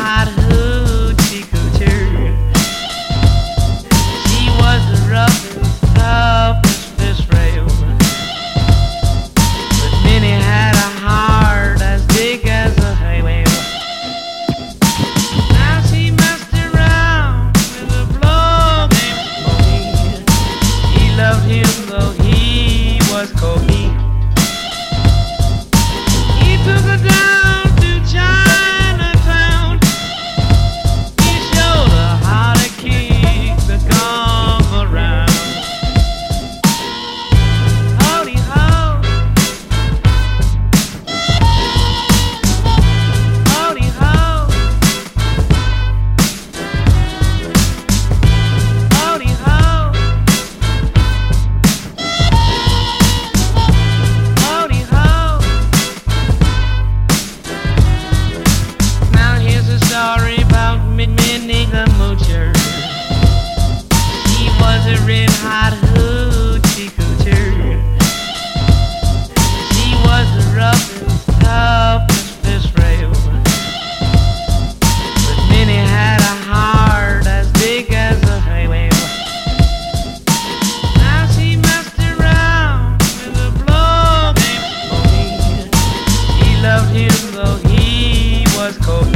hot blistering hot coochie. She was rough and tough but had a heart as big as a whale. Now she messed around with a. She loved him though he was cold.